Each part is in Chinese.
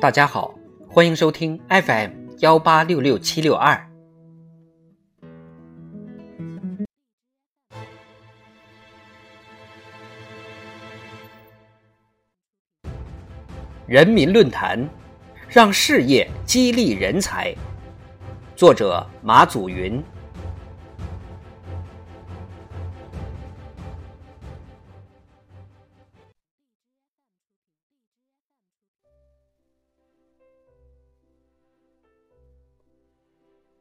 大家好，欢迎收听 FM 幺八六六七六二。人民论坛，让事业激励人才。作者马祖云。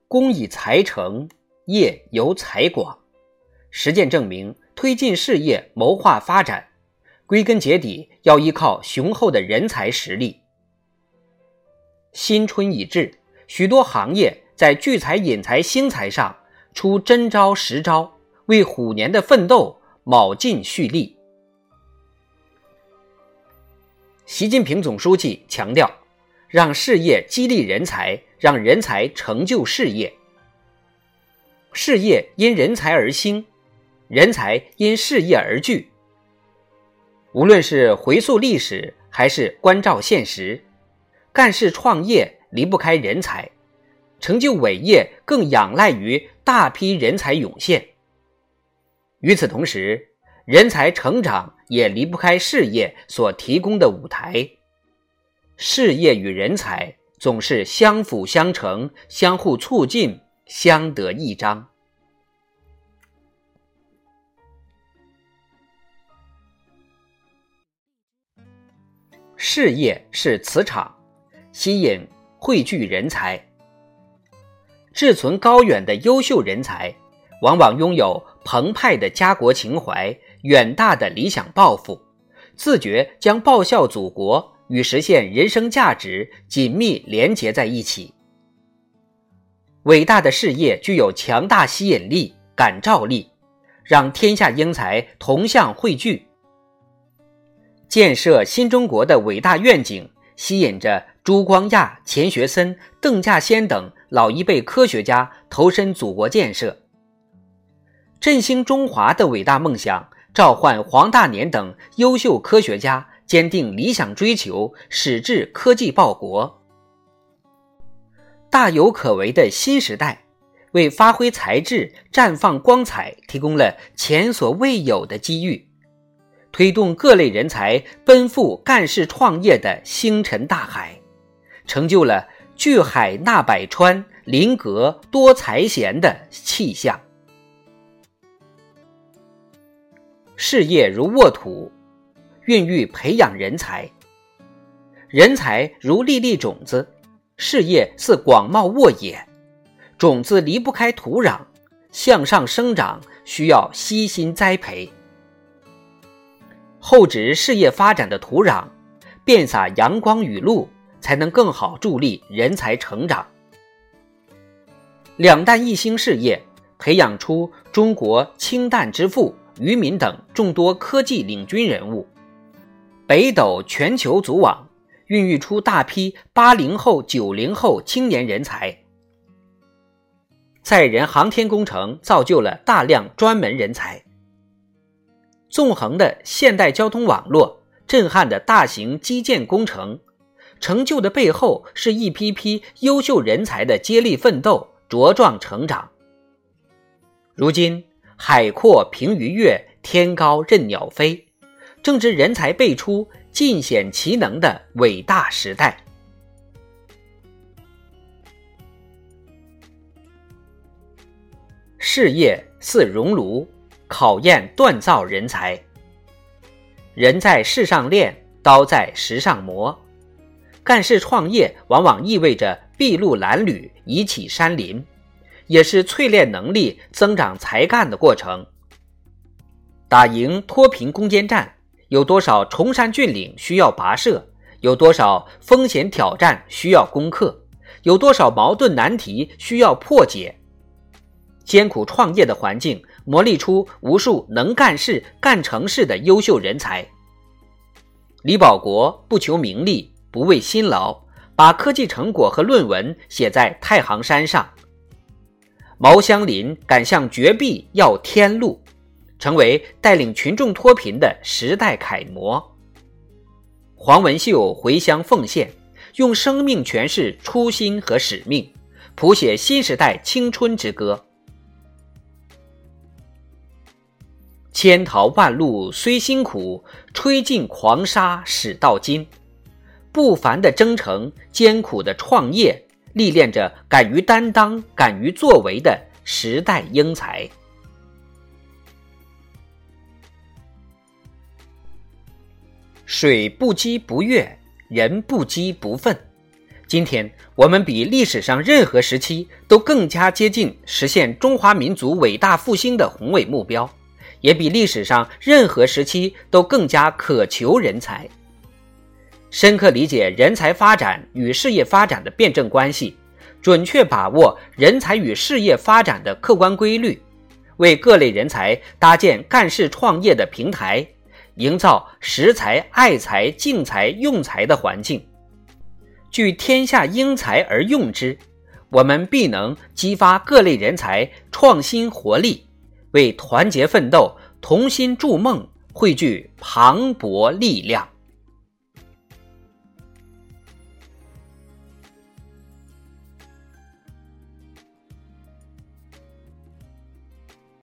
工以才成，业由才广。实践证明，推进事业谋划发展，归根结底要依靠雄厚的人才实力。新春已至，许多行业在聚财、引才、兴财上出真招实招，为虎年的奋斗卯劲蓄力。习近平总书记强调，让事业激励人才。让人才成就事业，事业因人才而兴，人才因事业而聚。无论是回溯历史，还是关照现实，干事创业离不开人才，成就伟业更仰赖于大批人才涌现。与此同时，人才成长也离不开事业所提供的舞台。事业与人才。总是相辅相成、相互促进、相得益彰。事业是磁场，吸引汇聚人才。志存高远的优秀人才，往往拥有澎湃的家国情怀、远大的理想抱负，自觉将报效祖国。与实现人生价值紧密连结在一起。伟大的事业具有强大吸引力、感召力，让天下英才同向汇聚。建设新中国的伟大愿景，吸引着朱光亚、钱学森、邓稼先等老一辈科学家投身祖国建设。振兴中华的伟大梦想，召唤黄大年等优秀科学家。坚定理想追求，矢志科技报国，大有可为的新时代，为发挥才智、绽放光彩提供了前所未有的机遇，推动各类人才奔赴干事创业的星辰大海，成就了聚海纳百川、林阁多才贤的气象。事业如沃土。孕育培养人才，人才如粒粒种子，事业似广袤沃野，种子离不开土壤，向上生长需要悉心栽培。厚植事业发展的土壤，遍洒阳光雨露，才能更好助力人才成长。两弹一星事业培养出中国氢弹之父于敏等众多科技领军人物。北斗全球组网孕育出大批八零后、九零后青年人才，载人航天工程造就了大量专门人才。纵横的现代交通网络，震撼的大型基建工程，成就的背后是一批批优秀人才的接力奋斗、茁壮成长。如今，海阔凭鱼跃，天高任鸟飞。正值人才辈出、尽显其能的伟大时代。事业似熔炉，考验锻造人才。人在世上练，刀在石上磨。干事创业往往意味着筚路蓝缕、移起山林，也是淬炼能力、增长才干的过程。打赢脱贫攻坚战。有多少崇山峻岭需要跋涉？有多少风险挑战需要攻克？有多少矛盾难题需要破解？艰苦创业的环境磨砺出无数能干事、干成事的优秀人才。李保国不求名利，不畏辛劳，把科技成果和论文写在太行山上。毛相林敢向绝壁要天路。成为带领群众脱贫的时代楷模。黄文秀回乡奉献，用生命诠释初心和使命，谱写新时代青春之歌。千淘万漉虽辛苦，吹尽狂沙始到金。不凡的征程，艰苦的创业，历练着敢于担当、敢于作为的时代英才。水不积不跃，人不积不愤。今天，我们比历史上任何时期都更加接近实现中华民族伟大复兴的宏伟目标。也比历史上任何时期都更加渴求人才，深刻理解人才发展与事业发展的辩证关系，准确把握人才与事业发展的客观规律，为各类人才搭建干事创业的平台，营造识才、爱才、敬才、用才的环境。聚天下英才而用之，我们必能激发各类人才创新活力。为团结奋斗、同心筑梦汇聚磅礴力量。